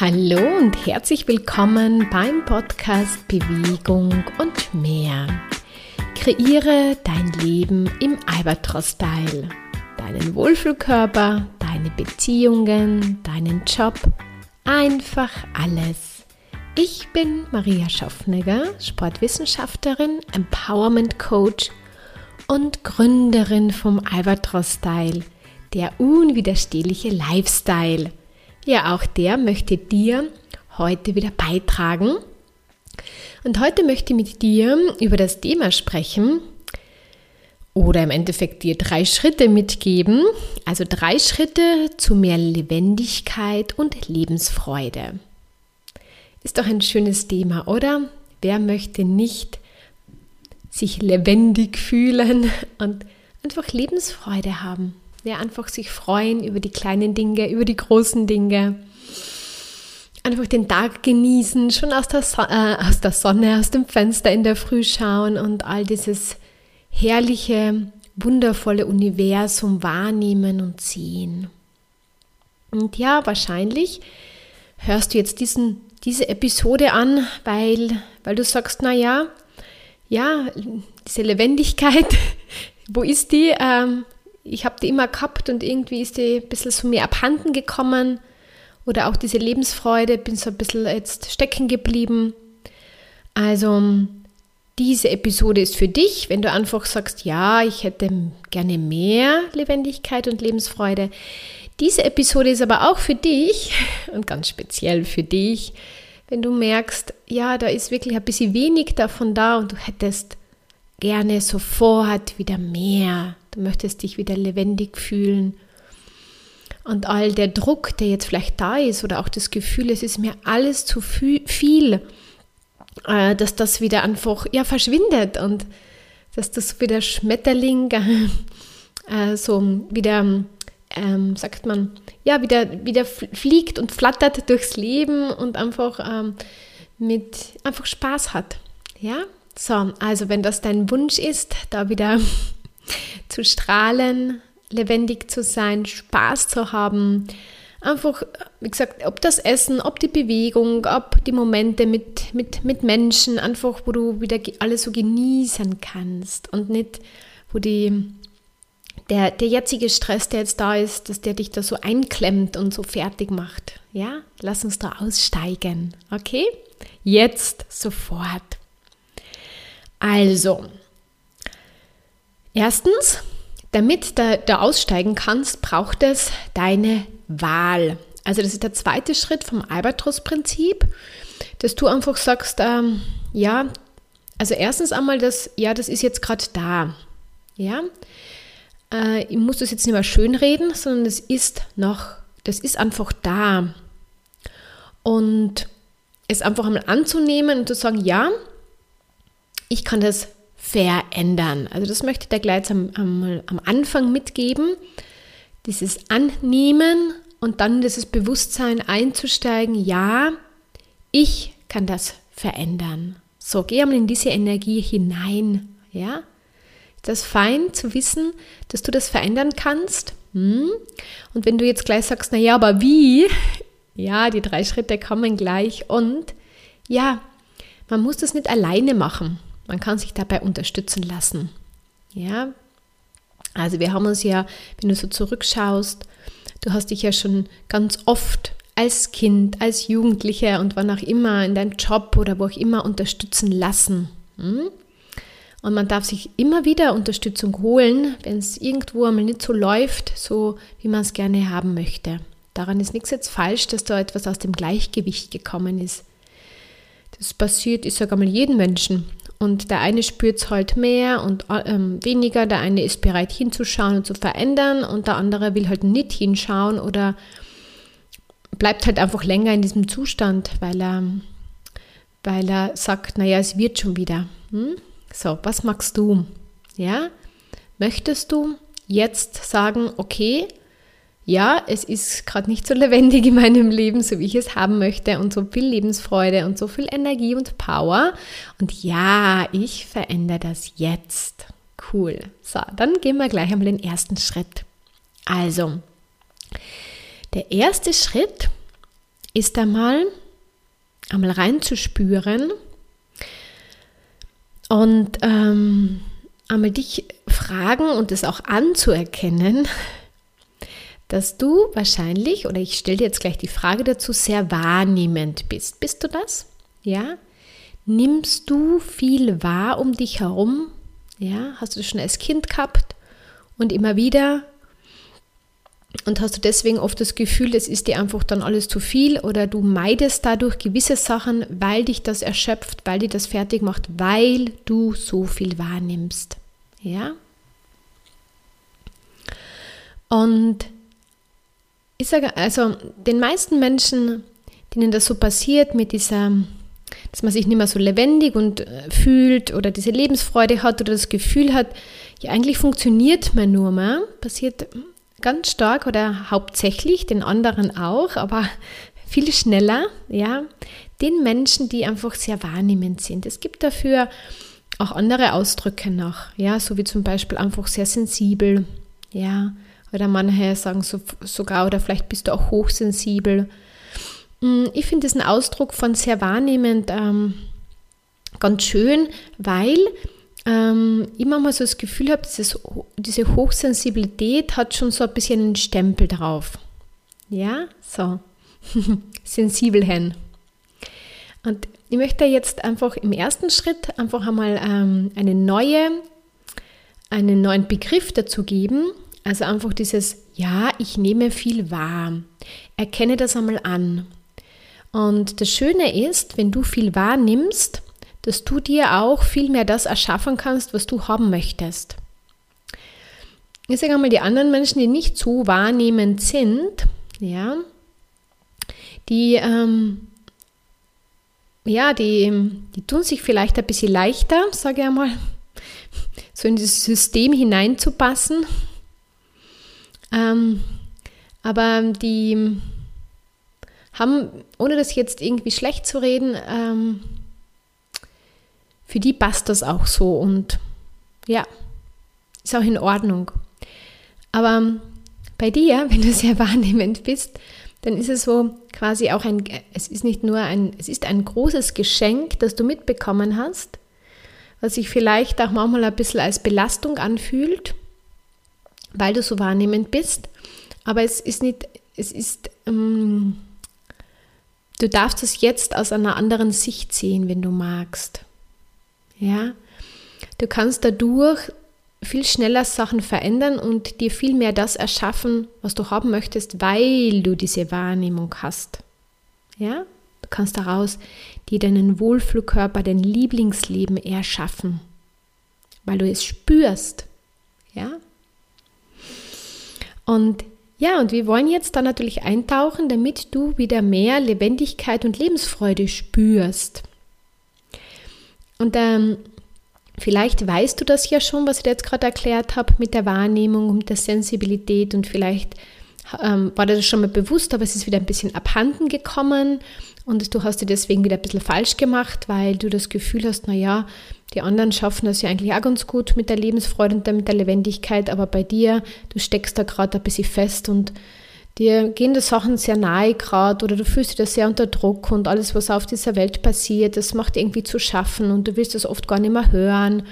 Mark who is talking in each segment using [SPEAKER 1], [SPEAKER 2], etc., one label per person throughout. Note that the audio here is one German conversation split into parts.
[SPEAKER 1] Hallo und herzlich willkommen beim Podcast Bewegung und mehr. Kreiere dein Leben im Albatros-Style. Deinen Wohlfühlkörper, deine Beziehungen, deinen Job, einfach alles. Ich bin Maria Schaffnegger, Sportwissenschaftlerin, Empowerment Coach und Gründerin vom Albatros-Style, der unwiderstehliche Lifestyle – ja, auch der möchte dir heute wieder beitragen. Und heute möchte ich mit dir über das Thema sprechen oder im Endeffekt dir drei Schritte mitgeben. Also drei Schritte zu mehr Lebendigkeit und Lebensfreude. Ist doch ein schönes Thema, oder? Wer möchte nicht sich lebendig fühlen und einfach Lebensfreude haben? Ja, einfach sich freuen über die kleinen Dinge, über die großen Dinge. Einfach den Tag genießen, schon aus der, so äh, aus der Sonne, aus dem Fenster in der Früh schauen und all dieses herrliche, wundervolle Universum wahrnehmen und sehen. Und ja, wahrscheinlich hörst du jetzt diesen, diese Episode an, weil, weil du sagst, naja, ja, diese Lebendigkeit, wo ist die? Ähm, ich habe die immer gehabt und irgendwie ist die ein bisschen so mir abhanden gekommen. Oder auch diese Lebensfreude, bin so ein bisschen jetzt stecken geblieben. Also diese Episode ist für dich, wenn du einfach sagst, ja, ich hätte gerne mehr Lebendigkeit und Lebensfreude. Diese Episode ist aber auch für dich und ganz speziell für dich, wenn du merkst, ja, da ist wirklich ein bisschen wenig davon da und du hättest gerne sofort wieder mehr Du möchtest dich wieder lebendig fühlen. Und all der Druck, der jetzt vielleicht da ist oder auch das Gefühl, es ist mir alles zu viel, äh, dass das wieder einfach ja, verschwindet und dass das wieder Schmetterling äh, so wieder, ähm, sagt man, ja, wieder, wieder fliegt und flattert durchs Leben und einfach ähm, mit einfach Spaß hat. Ja, so, also wenn das dein Wunsch ist, da wieder zu strahlen, lebendig zu sein, Spaß zu haben. Einfach, wie gesagt, ob das Essen, ob die Bewegung, ob die Momente mit, mit, mit Menschen, einfach, wo du wieder alles so genießen kannst und nicht, wo die, der, der jetzige Stress, der jetzt da ist, dass der dich da so einklemmt und so fertig macht. Ja, lass uns da aussteigen. Okay? Jetzt sofort. Also, Erstens, damit du aussteigen kannst, braucht es deine Wahl. Also das ist der zweite Schritt vom Albatros-Prinzip, dass du einfach sagst, ähm, ja, also erstens einmal, das, ja, das ist jetzt gerade da. Ja, äh, ich muss das jetzt nicht mehr schönreden, sondern es ist noch, das ist einfach da. Und es einfach einmal anzunehmen und zu sagen, ja, ich kann das verändern. Also das möchte ich dir gleich am, am, am Anfang mitgeben. Dieses Annehmen und dann dieses Bewusstsein einzusteigen, ja, ich kann das verändern. So, geh einmal in diese Energie hinein, ja. Ist das fein zu wissen, dass du das verändern kannst? Hm? Und wenn du jetzt gleich sagst, na ja, aber wie? Ja, die drei Schritte kommen gleich und ja, man muss das nicht alleine machen. Man kann sich dabei unterstützen lassen. Ja, also wir haben uns ja, wenn du so zurückschaust, du hast dich ja schon ganz oft als Kind, als Jugendlicher und wann auch immer in deinem Job oder wo auch immer unterstützen lassen. Hm? Und man darf sich immer wieder Unterstützung holen, wenn es irgendwo einmal nicht so läuft, so wie man es gerne haben möchte. Daran ist nichts jetzt falsch, dass da etwas aus dem Gleichgewicht gekommen ist. Das passiert, ich sage einmal, jeden Menschen. Und der eine spürt es halt mehr und ähm, weniger. Der eine ist bereit hinzuschauen und zu verändern und der andere will halt nicht hinschauen oder bleibt halt einfach länger in diesem Zustand, weil er, weil er sagt, naja, es wird schon wieder. Hm? So, was magst du? Ja? Möchtest du jetzt sagen, okay, ja, es ist gerade nicht so lebendig in meinem Leben, so wie ich es haben möchte und so viel Lebensfreude und so viel Energie und Power. Und ja, ich verändere das jetzt. Cool. So, dann gehen wir gleich einmal den ersten Schritt. Also, der erste Schritt ist einmal, einmal reinzuspüren und ähm, einmal dich fragen und es auch anzuerkennen, dass du wahrscheinlich, oder ich stelle dir jetzt gleich die Frage dazu, sehr wahrnehmend bist. Bist du das? Ja? Nimmst du viel wahr um dich herum? Ja? Hast du das schon als Kind gehabt und immer wieder? Und hast du deswegen oft das Gefühl, das ist dir einfach dann alles zu viel oder du meidest dadurch gewisse Sachen, weil dich das erschöpft, weil dich das fertig macht, weil du so viel wahrnimmst. Ja? Und ich sage, also den meisten Menschen, denen das so passiert mit dieser, dass man sich nicht mehr so lebendig und äh, fühlt oder diese Lebensfreude hat oder das Gefühl hat, ja eigentlich funktioniert man nur mehr, passiert ganz stark oder hauptsächlich, den anderen auch, aber viel schneller, ja, den Menschen, die einfach sehr wahrnehmend sind. Es gibt dafür auch andere Ausdrücke noch, ja, so wie zum Beispiel einfach sehr sensibel, ja, oder manche sagen so, sogar, oder vielleicht bist du auch hochsensibel. Mm, ich finde diesen Ausdruck von sehr wahrnehmend ähm, ganz schön, weil ähm, ich manchmal so das Gefühl habe, dieses, diese Hochsensibilität hat schon so ein bisschen einen Stempel drauf. Ja, so. Sensibel hin. Und ich möchte jetzt einfach im ersten Schritt einfach einmal ähm, eine neue, einen neuen Begriff dazu geben, also einfach dieses, ja, ich nehme viel wahr. Erkenne das einmal an. Und das Schöne ist, wenn du viel wahrnimmst, dass du dir auch viel mehr das erschaffen kannst, was du haben möchtest. Ich sage einmal, die anderen Menschen, die nicht so wahrnehmend sind, ja, die, ähm, ja, die, die tun sich vielleicht ein bisschen leichter, sage ich einmal, so in dieses System hineinzupassen ähm, aber die haben, ohne das jetzt irgendwie schlecht zu reden, ähm, für die passt das auch so und ja, ist auch in Ordnung. Aber bei dir, wenn du sehr wahrnehmend bist, dann ist es so quasi auch ein, es ist nicht nur ein, es ist ein großes Geschenk, das du mitbekommen hast, was sich vielleicht auch manchmal ein bisschen als Belastung anfühlt weil du so wahrnehmend bist. Aber es ist nicht, es ist, ähm, du darfst es jetzt aus einer anderen Sicht sehen, wenn du magst. Ja, du kannst dadurch viel schneller Sachen verändern und dir viel mehr das erschaffen, was du haben möchtest, weil du diese Wahrnehmung hast. Ja, du kannst daraus dir deinen Wohlfühlkörper, dein Lieblingsleben erschaffen, weil du es spürst. Ja, und ja, und wir wollen jetzt da natürlich eintauchen, damit du wieder mehr Lebendigkeit und Lebensfreude spürst. Und ähm, vielleicht weißt du das ja schon, was ich jetzt gerade erklärt habe mit der Wahrnehmung und der Sensibilität und vielleicht ähm, war dir das schon mal bewusst, aber es ist wieder ein bisschen abhanden gekommen und du hast dir deswegen wieder ein bisschen falsch gemacht, weil du das Gefühl hast, naja, die anderen schaffen das ja eigentlich auch ganz gut mit der Lebensfreude und mit der Lebendigkeit, aber bei dir, du steckst da gerade ein bisschen fest und dir gehen die Sachen sehr nahe gerade oder du fühlst dich da sehr unter Druck und alles, was auf dieser Welt passiert, das macht irgendwie zu schaffen und du willst das oft gar nicht mehr hören.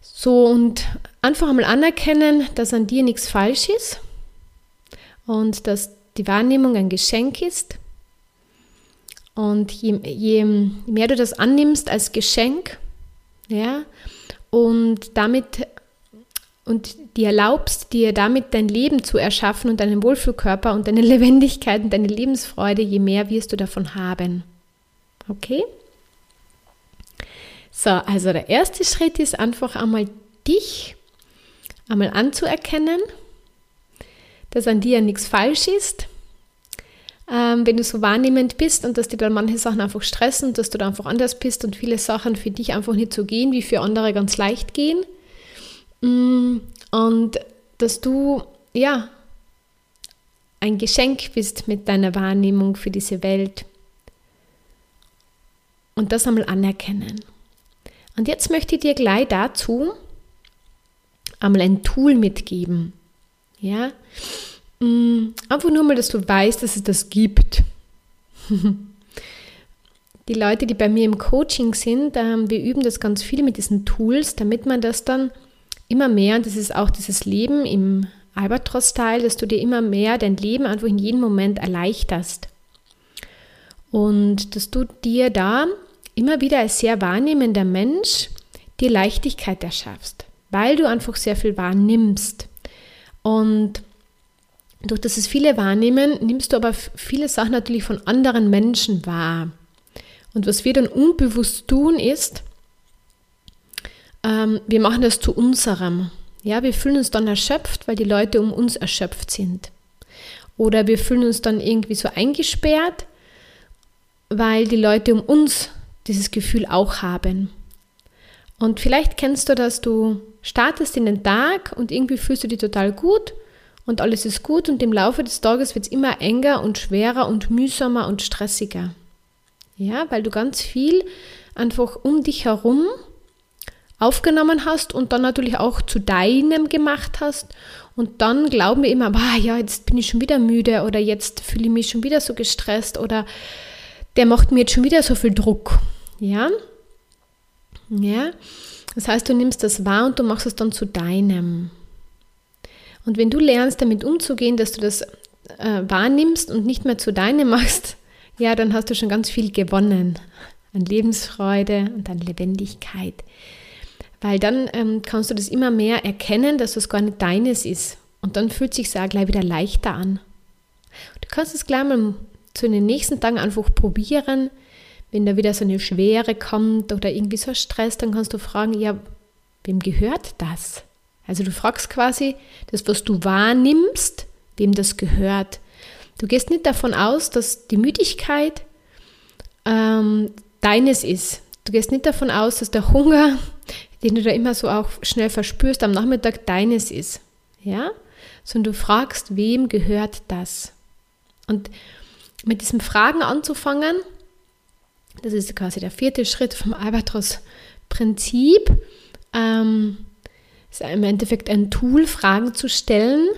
[SPEAKER 1] So und einfach einmal anerkennen, dass an dir nichts falsch ist und dass die Wahrnehmung ein Geschenk ist. Und je, je mehr du das annimmst als Geschenk, ja, und damit und dir erlaubst, dir damit dein Leben zu erschaffen und deinen Wohlfühlkörper und deine Lebendigkeit und deine Lebensfreude, je mehr wirst du davon haben. Okay? So, also der erste Schritt ist einfach einmal dich einmal anzuerkennen, dass an dir nichts falsch ist ähm, wenn du so wahrnehmend bist und dass dir dann manche Sachen einfach stressen, dass du da einfach anders bist und viele Sachen für dich einfach nicht so gehen, wie für andere ganz leicht gehen. Mm, und dass du, ja, ein Geschenk bist mit deiner Wahrnehmung für diese Welt. Und das einmal anerkennen. Und jetzt möchte ich dir gleich dazu einmal ein Tool mitgeben. Ja, Mm, einfach nur mal, dass du weißt, dass es das gibt. die Leute, die bei mir im Coaching sind, ähm, wir üben das ganz viel mit diesen Tools, damit man das dann immer mehr, und das ist auch dieses Leben im Albatros-Style, dass du dir immer mehr dein Leben einfach in jedem Moment erleichterst. Und dass du dir da immer wieder als sehr wahrnehmender Mensch dir Leichtigkeit erschaffst, weil du einfach sehr viel wahrnimmst. Und durch das es viele wahrnehmen, nimmst du aber viele Sachen natürlich von anderen Menschen wahr. Und was wir dann unbewusst tun, ist, ähm, wir machen das zu unserem. Ja, wir fühlen uns dann erschöpft, weil die Leute um uns erschöpft sind. Oder wir fühlen uns dann irgendwie so eingesperrt, weil die Leute um uns dieses Gefühl auch haben. Und vielleicht kennst du das, du startest in den Tag und irgendwie fühlst du dich total gut und alles ist gut und im Laufe des Tages wird es immer enger und schwerer und mühsamer und stressiger. Ja, weil du ganz viel einfach um dich herum aufgenommen hast und dann natürlich auch zu deinem gemacht hast. Und dann glauben wir immer, bah, ja, jetzt bin ich schon wieder müde oder jetzt fühle ich mich schon wieder so gestresst oder der macht mir jetzt schon wieder so viel Druck. Ja? Ja? Das heißt, du nimmst das wahr und du machst es dann zu deinem. Und wenn du lernst, damit umzugehen, dass du das äh, wahrnimmst und nicht mehr zu deinem machst, ja, dann hast du schon ganz viel gewonnen an Lebensfreude und an Lebendigkeit. Weil dann ähm, kannst du das immer mehr erkennen, dass das gar nicht deines ist. Und dann fühlt sich auch gleich wieder leichter an. Du kannst es gleich mal zu den nächsten Tagen einfach probieren. Wenn da wieder so eine Schwere kommt oder irgendwie so Stress, dann kannst du fragen, ja, wem gehört das? Also du fragst quasi das, was du wahrnimmst, wem das gehört. Du gehst nicht davon aus, dass die Müdigkeit ähm, deines ist. Du gehst nicht davon aus, dass der Hunger, den du da immer so auch schnell verspürst, am Nachmittag deines ist. Ja? Sondern du fragst, wem gehört das? Und mit diesem Fragen anzufangen, das ist quasi der vierte Schritt vom Albatros-Prinzip. Ähm, ist im Endeffekt ein Tool, Fragen zu stellen.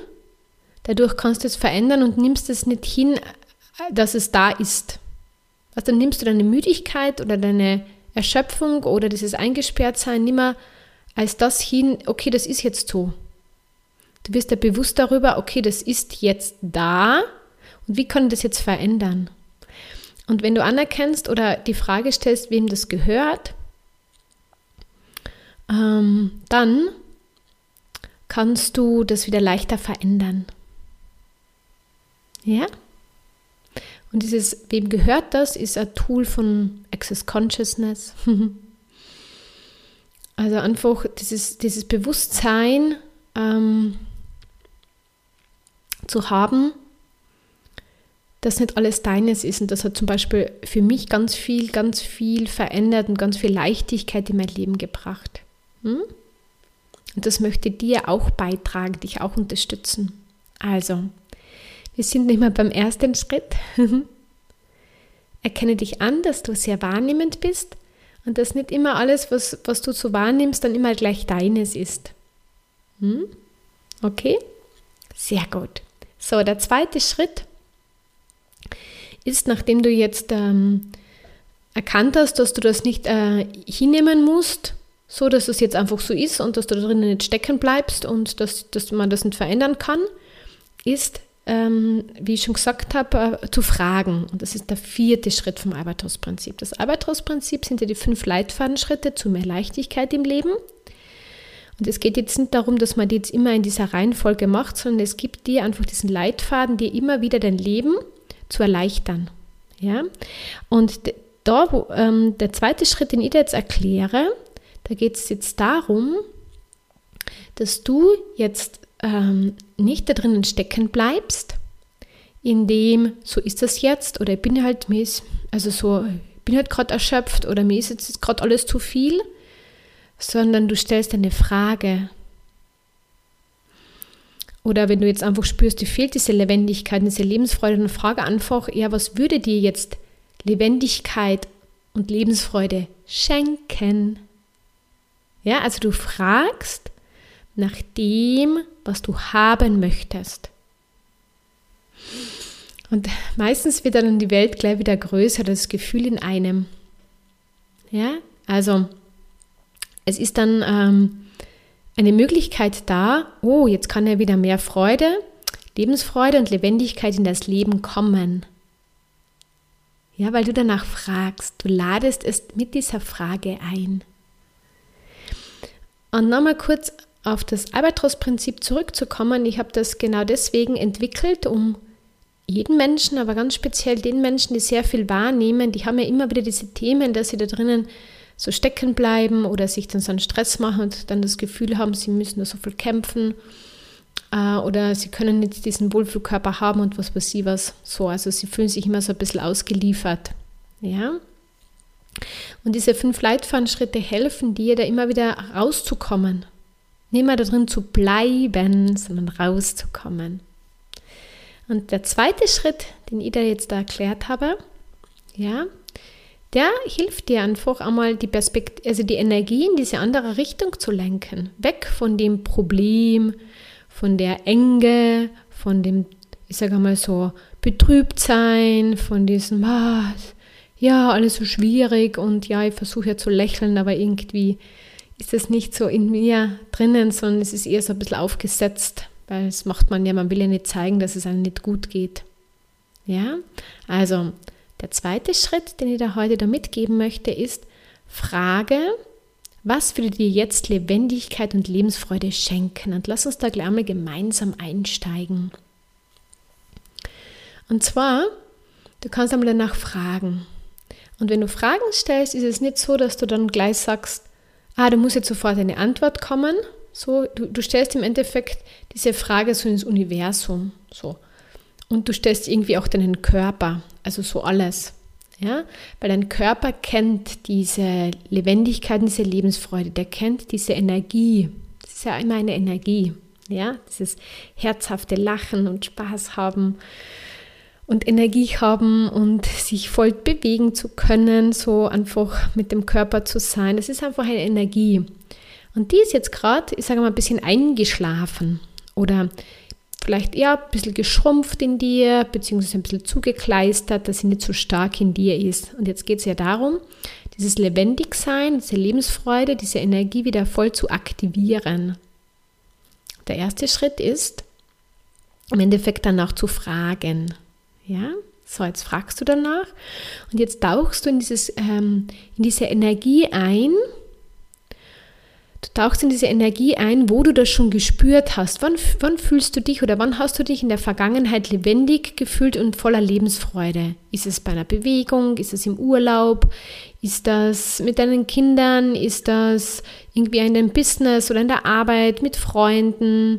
[SPEAKER 1] Dadurch kannst du es verändern und nimmst es nicht hin, dass es da ist. Also dann nimmst du deine Müdigkeit oder deine Erschöpfung oder dieses Eingesperrtsein nicht mehr als das hin, okay, das ist jetzt so. Du wirst dir bewusst darüber, okay, das ist jetzt da und wie kann ich das jetzt verändern? Und wenn du anerkennst oder die Frage stellst, wem das gehört, ähm, dann kannst du das wieder leichter verändern. Ja? Und dieses, wem gehört das, ist ein Tool von Access Consciousness. also einfach dieses, dieses Bewusstsein ähm, zu haben, dass nicht alles deines ist. Und das hat zum Beispiel für mich ganz viel, ganz viel verändert und ganz viel Leichtigkeit in mein Leben gebracht. Hm? Und das möchte dir auch beitragen, dich auch unterstützen. Also, wir sind nicht mehr beim ersten Schritt. Erkenne dich an, dass du sehr wahrnehmend bist und dass nicht immer alles, was, was du so wahrnimmst, dann immer gleich deines ist. Hm? Okay? Sehr gut. So, der zweite Schritt ist, nachdem du jetzt ähm, erkannt hast, dass du das nicht äh, hinnehmen musst, so dass es jetzt einfach so ist und dass du drinnen nicht stecken bleibst und dass, dass man das nicht verändern kann, ist, ähm, wie ich schon gesagt habe, äh, zu fragen. Und das ist der vierte Schritt vom Albatros-Prinzip. Das Albatros-Prinzip sind ja die fünf Leitfadenschritte zu mehr Leichtigkeit im Leben. Und es geht jetzt nicht darum, dass man die jetzt immer in dieser Reihenfolge macht, sondern es gibt dir einfach diesen Leitfaden, dir immer wieder dein Leben zu erleichtern. Ja? Und da, wo, ähm, der zweite Schritt, den ich dir jetzt erkläre, da geht es jetzt darum, dass du jetzt ähm, nicht da drinnen stecken bleibst, indem so ist das jetzt oder ich bin halt, mir also so, ich bin halt gerade erschöpft oder mir ist jetzt gerade alles zu viel, sondern du stellst eine Frage. Oder wenn du jetzt einfach spürst, dir fehlt diese Lebendigkeit, diese Lebensfreude, dann frage einfach, ja, was würde dir jetzt Lebendigkeit und Lebensfreude schenken? Ja, also du fragst nach dem, was du haben möchtest. Und meistens wird dann die Welt gleich wieder größer, das Gefühl in einem. Ja, also es ist dann ähm, eine Möglichkeit da, oh, jetzt kann ja wieder mehr Freude, Lebensfreude und Lebendigkeit in das Leben kommen. Ja, weil du danach fragst, du ladest es mit dieser Frage ein. Und nochmal kurz auf das Albatros-Prinzip zurückzukommen. Ich habe das genau deswegen entwickelt, um jeden Menschen, aber ganz speziell den Menschen, die sehr viel wahrnehmen, die haben ja immer wieder diese Themen, dass sie da drinnen so stecken bleiben oder sich dann so einen Stress machen und dann das Gefühl haben, sie müssen da so viel kämpfen äh, oder sie können nicht diesen Wohlfühlkörper haben und was weiß ich was. So, also sie fühlen sich immer so ein bisschen ausgeliefert. Ja. Und diese fünf Leitfadenschritte helfen dir, da immer wieder rauszukommen. Nicht mehr da drin zu bleiben, sondern rauszukommen. Und der zweite Schritt, den ich da jetzt da erklärt habe, ja, der hilft dir einfach einmal die Perspektive, also die Energie in diese andere Richtung zu lenken. Weg von dem Problem, von der Enge, von dem, ich sage mal so, betrübt sein, von diesem, ah, ja, alles so schwierig und ja, ich versuche ja zu lächeln, aber irgendwie ist es nicht so in mir drinnen, sondern es ist eher so ein bisschen aufgesetzt, weil es macht man ja, man will ja nicht zeigen, dass es einem nicht gut geht. Ja, also der zweite Schritt, den ich da heute da mitgeben möchte, ist, frage, was würde dir jetzt Lebendigkeit und Lebensfreude schenken? Und lass uns da gleich mal gemeinsam einsteigen. Und zwar, du kannst einmal danach fragen. Und wenn du Fragen stellst, ist es nicht so, dass du dann gleich sagst, ah, du musst jetzt sofort eine Antwort kommen. So, du, du stellst im Endeffekt diese Frage so ins Universum. So. Und du stellst irgendwie auch deinen Körper, also so alles. Ja? Weil dein Körper kennt diese Lebendigkeit, diese Lebensfreude, der kennt diese Energie. Das ist ja immer eine Energie. Ja? Dieses herzhafte Lachen und Spaß haben und Energie haben und sich voll bewegen zu können, so einfach mit dem Körper zu sein. Das ist einfach eine Energie. Und die ist jetzt gerade, ich sage mal, ein bisschen eingeschlafen oder vielleicht eher ein bisschen geschrumpft in dir, beziehungsweise ein bisschen zugekleistert, dass sie nicht so stark in dir ist. Und jetzt geht es ja darum, dieses Lebendigsein, diese Lebensfreude, diese Energie wieder voll zu aktivieren. Der erste Schritt ist, im Endeffekt danach zu fragen. Ja, so jetzt fragst du danach und jetzt tauchst du in, dieses, ähm, in diese Energie ein, Du tauchst in diese Energie ein, wo du das schon gespürt hast. Wann, wann fühlst du dich oder wann hast du dich in der Vergangenheit lebendig gefühlt und voller Lebensfreude? Ist es bei einer Bewegung? Ist es im Urlaub? Ist das mit deinen Kindern? Ist das irgendwie in deinem Business oder in der Arbeit mit Freunden?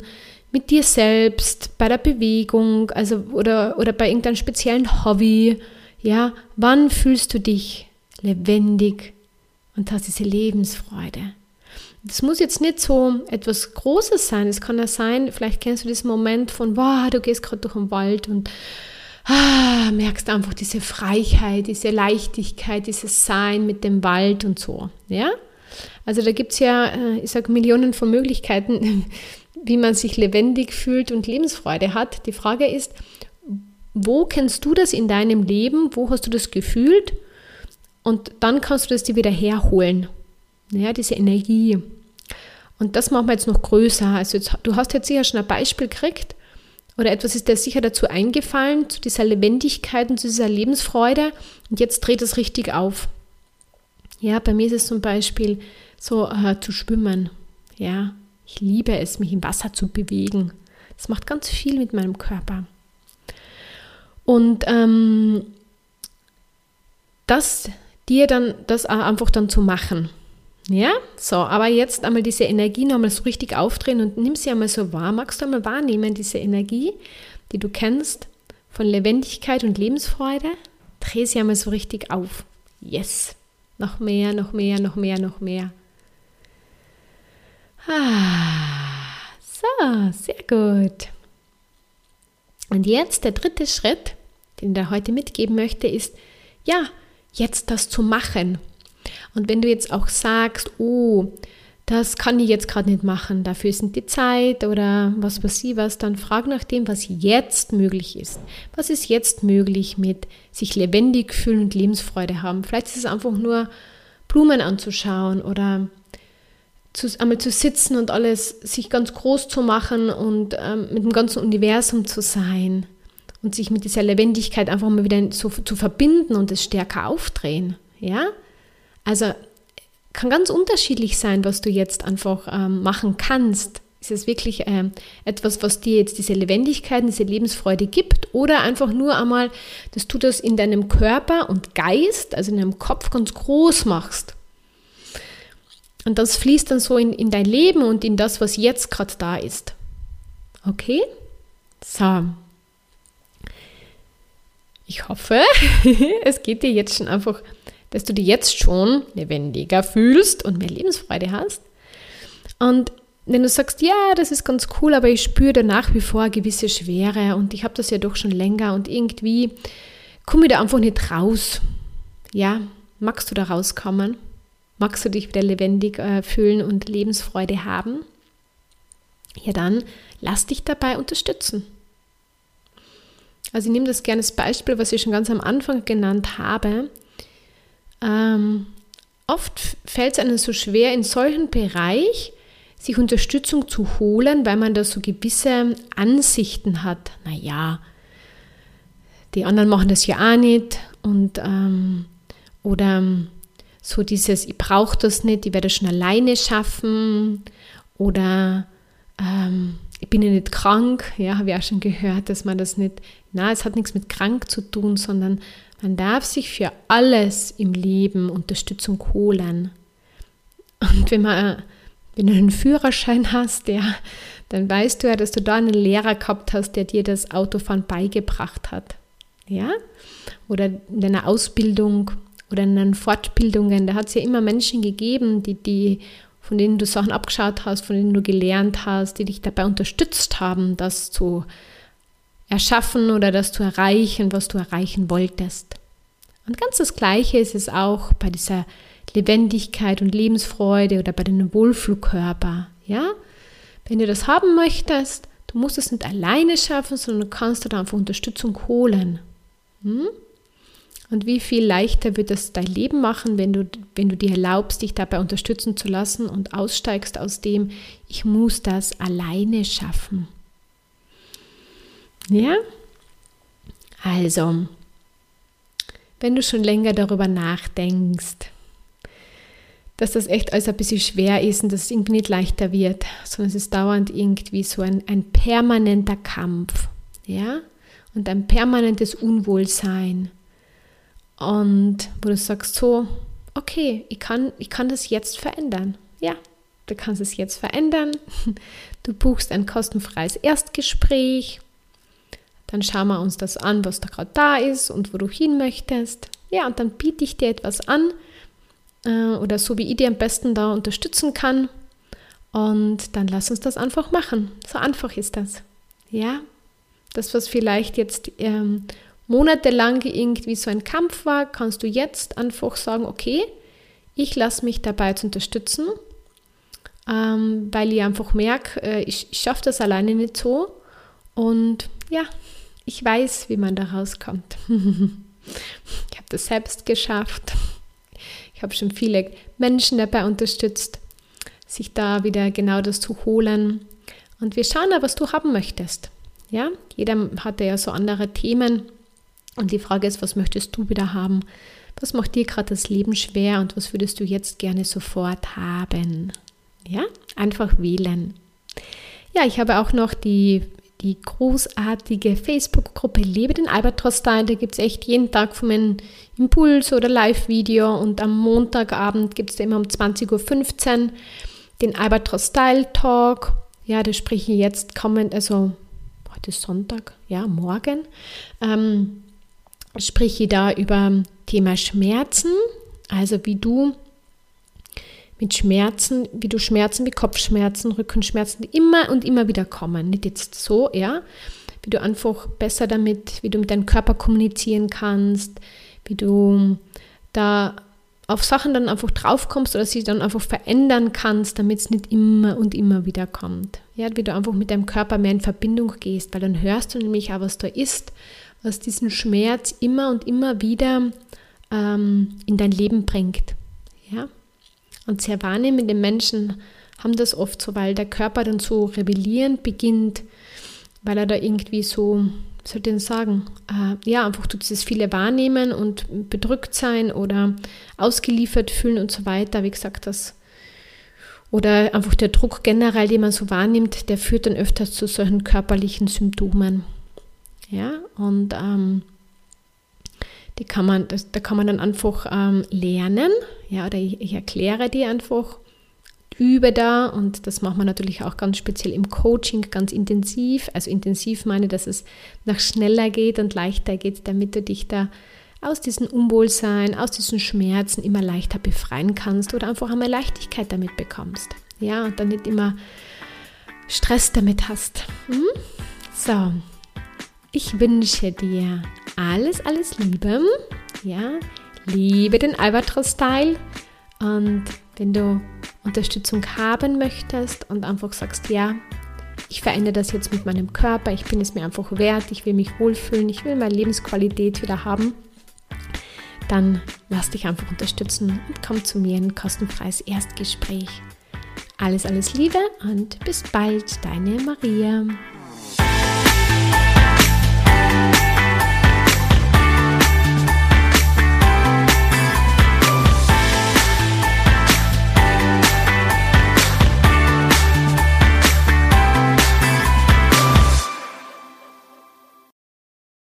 [SPEAKER 1] Mit dir selbst, bei der Bewegung, also oder, oder bei irgendeinem speziellen Hobby. Ja, wann fühlst du dich lebendig und hast diese Lebensfreude? Das muss jetzt nicht so etwas Großes sein. Es kann ja sein, vielleicht kennst du diesen Moment von, wow, du gehst gerade durch den Wald und ah, merkst einfach diese Freiheit, diese Leichtigkeit, dieses Sein mit dem Wald und so. Ja? Also da gibt es ja, äh, ich sage, Millionen von Möglichkeiten, wie man sich lebendig fühlt und Lebensfreude hat. Die Frage ist, wo kennst du das in deinem Leben? Wo hast du das gefühlt? Und dann kannst du das dir wieder herholen. Ja, diese Energie. Und das machen wir jetzt noch größer. Also jetzt, du hast jetzt sicher schon ein Beispiel gekriegt oder etwas ist dir sicher dazu eingefallen, zu dieser Lebendigkeit und zu dieser Lebensfreude. Und jetzt dreht es richtig auf. Ja, bei mir ist es zum Beispiel so äh, zu schwimmen. Ja, ich liebe es, mich im Wasser zu bewegen. Das macht ganz viel mit meinem Körper. Und ähm, das dir dann, das einfach dann zu machen. Ja, so, aber jetzt einmal diese Energie nochmal so richtig aufdrehen und nimm sie einmal so wahr. Magst du einmal wahrnehmen, diese Energie, die du kennst von Lebendigkeit und Lebensfreude? Dreh sie einmal so richtig auf. Yes. Noch mehr, noch mehr, noch mehr, noch mehr. Ah, so, sehr gut. Und jetzt der dritte Schritt, den ich dir heute mitgeben möchte, ist, ja, jetzt das zu machen. Und wenn du jetzt auch sagst, oh, das kann ich jetzt gerade nicht machen, dafür ist die Zeit oder was weiß ich was, dann frag nach dem, was jetzt möglich ist. Was ist jetzt möglich mit sich lebendig fühlen und Lebensfreude haben? Vielleicht ist es einfach nur Blumen anzuschauen oder zu, einmal zu sitzen und alles sich ganz groß zu machen und ähm, mit dem ganzen Universum zu sein und sich mit dieser Lebendigkeit einfach mal wieder so zu verbinden und es stärker aufdrehen. Ja? Also kann ganz unterschiedlich sein, was du jetzt einfach ähm, machen kannst. Ist es wirklich ähm, etwas, was dir jetzt diese Lebendigkeit, diese Lebensfreude gibt oder einfach nur einmal, dass du das in deinem Körper und Geist, also in deinem Kopf ganz groß machst. Und das fließt dann so in, in dein Leben und in das, was jetzt gerade da ist. Okay? So. Ich hoffe, es geht dir jetzt schon einfach dass du dich jetzt schon lebendiger fühlst und mehr Lebensfreude hast. Und wenn du sagst, ja, das ist ganz cool, aber ich spüre da nach wie vor eine gewisse Schwere und ich habe das ja doch schon länger und irgendwie komme ich da einfach nicht raus. Ja, magst du da rauskommen? Magst du dich wieder lebendig äh, fühlen und Lebensfreude haben? Ja, dann lass dich dabei unterstützen. Also ich nehme das gerne als Beispiel, was ich schon ganz am Anfang genannt habe. Ähm, oft fällt es einem so schwer, in solchen Bereich sich Unterstützung zu holen, weil man da so gewisse Ansichten hat. Naja, die anderen machen das ja auch nicht und ähm, oder so dieses, ich brauche das nicht, ich werde das schon alleine schaffen oder ähm, ich bin ja nicht krank, ja, habe ich auch schon gehört, dass man das nicht, na, es hat nichts mit krank zu tun, sondern man darf sich für alles im Leben Unterstützung holen. Und wenn, man, wenn du einen Führerschein hast, ja, dann weißt du ja, dass du da einen Lehrer gehabt hast, der dir das Autofahren beigebracht hat. Ja? Oder in deiner Ausbildung oder in deinen Fortbildungen, da hat es ja immer Menschen gegeben, die, die, von denen du Sachen abgeschaut hast, von denen du gelernt hast, die dich dabei unterstützt haben, das zu erschaffen oder das zu erreichen, was du erreichen wolltest. Und ganz das Gleiche ist es auch bei dieser Lebendigkeit und Lebensfreude oder bei deinem Wohlflugkörper. Ja? Wenn du das haben möchtest, du musst es nicht alleine schaffen, sondern du kannst dir einfach Unterstützung holen. Hm? Und wie viel leichter wird es dein Leben machen, wenn du, wenn du dir erlaubst, dich dabei unterstützen zu lassen und aussteigst aus dem, ich muss das alleine schaffen. Ja? Also, wenn du schon länger darüber nachdenkst, dass das echt alles ein bisschen schwer ist und dass es irgendwie nicht leichter wird, sondern es ist dauernd irgendwie so ein, ein permanenter Kampf, ja, und ein permanentes Unwohlsein. Und wo du sagst so, okay, ich kann, ich kann das jetzt verändern. Ja, du kannst es jetzt verändern. Du buchst ein kostenfreies Erstgespräch dann schauen wir uns das an, was da gerade da ist und wo du hin möchtest. Ja, und dann biete ich dir etwas an äh, oder so wie ich dir am besten da unterstützen kann. Und dann lass uns das einfach machen. So einfach ist das. Ja, das, was vielleicht jetzt ähm, monatelang irgendwie so ein Kampf war, kannst du jetzt einfach sagen, okay, ich lasse mich dabei zu unterstützen, ähm, weil ich einfach merke, äh, ich, ich schaffe das alleine nicht so. Und ja, ich weiß, wie man da rauskommt. ich habe das selbst geschafft. Ich habe schon viele Menschen dabei unterstützt, sich da wieder genau das zu holen. Und wir schauen da, was du haben möchtest. Ja, jeder hatte ja so andere Themen. Und die Frage ist, was möchtest du wieder haben? Was macht dir gerade das Leben schwer und was würdest du jetzt gerne sofort haben? Ja, einfach wählen. Ja, ich habe auch noch die die großartige Facebook-Gruppe Lebe den Albatros-Style. Da gibt es echt jeden Tag von meinem Impuls oder Live-Video und am Montagabend gibt es immer um 20.15 Uhr den Albatros-Style-Talk. Ja, da spreche ich jetzt kommend, also heute ist Sonntag, ja, morgen, ähm, spreche ich da über Thema Schmerzen, also wie du mit Schmerzen, wie du Schmerzen wie Kopfschmerzen, Rückenschmerzen, die immer und immer wieder kommen. Nicht jetzt so, ja, wie du einfach besser damit, wie du mit deinem Körper kommunizieren kannst, wie du da auf Sachen dann einfach draufkommst oder sie dann einfach verändern kannst, damit es nicht immer und immer wieder kommt. Ja, wie du einfach mit deinem Körper mehr in Verbindung gehst, weil dann hörst du nämlich auch, was da ist, was diesen Schmerz immer und immer wieder ähm, in dein Leben bringt. Ja? Und sehr wahrnehmende Menschen haben das oft so, weil der Körper dann so rebellieren beginnt, weil er da irgendwie so soll ich denn sagen, äh, ja, einfach du dieses viele wahrnehmen und bedrückt sein oder ausgeliefert fühlen und so weiter, wie gesagt, das oder einfach der Druck generell, den man so wahrnimmt, der führt dann öfters zu solchen körperlichen Symptomen. Ja, und ähm, die kann man, das, da kann man dann einfach ähm, lernen, ja, oder ich, ich erkläre die einfach übe da und das macht man natürlich auch ganz speziell im Coaching ganz intensiv. Also intensiv meine, dass es noch schneller geht und leichter geht, damit du dich da aus diesem Unwohlsein, aus diesen Schmerzen immer leichter befreien kannst oder einfach einmal Leichtigkeit damit bekommst. Ja, und dann nicht immer Stress damit hast. Hm? So, ich wünsche dir alles, alles Liebe. Ja, liebe den Albatros-Style und wenn du Unterstützung haben möchtest und einfach sagst, ja, ich verändere das jetzt mit meinem Körper, ich bin es mir einfach wert, ich will mich wohlfühlen, ich will meine Lebensqualität wieder haben, dann lass dich einfach unterstützen und komm zu mir in ein kostenfreies Erstgespräch. Alles, alles Liebe und bis bald, deine Maria.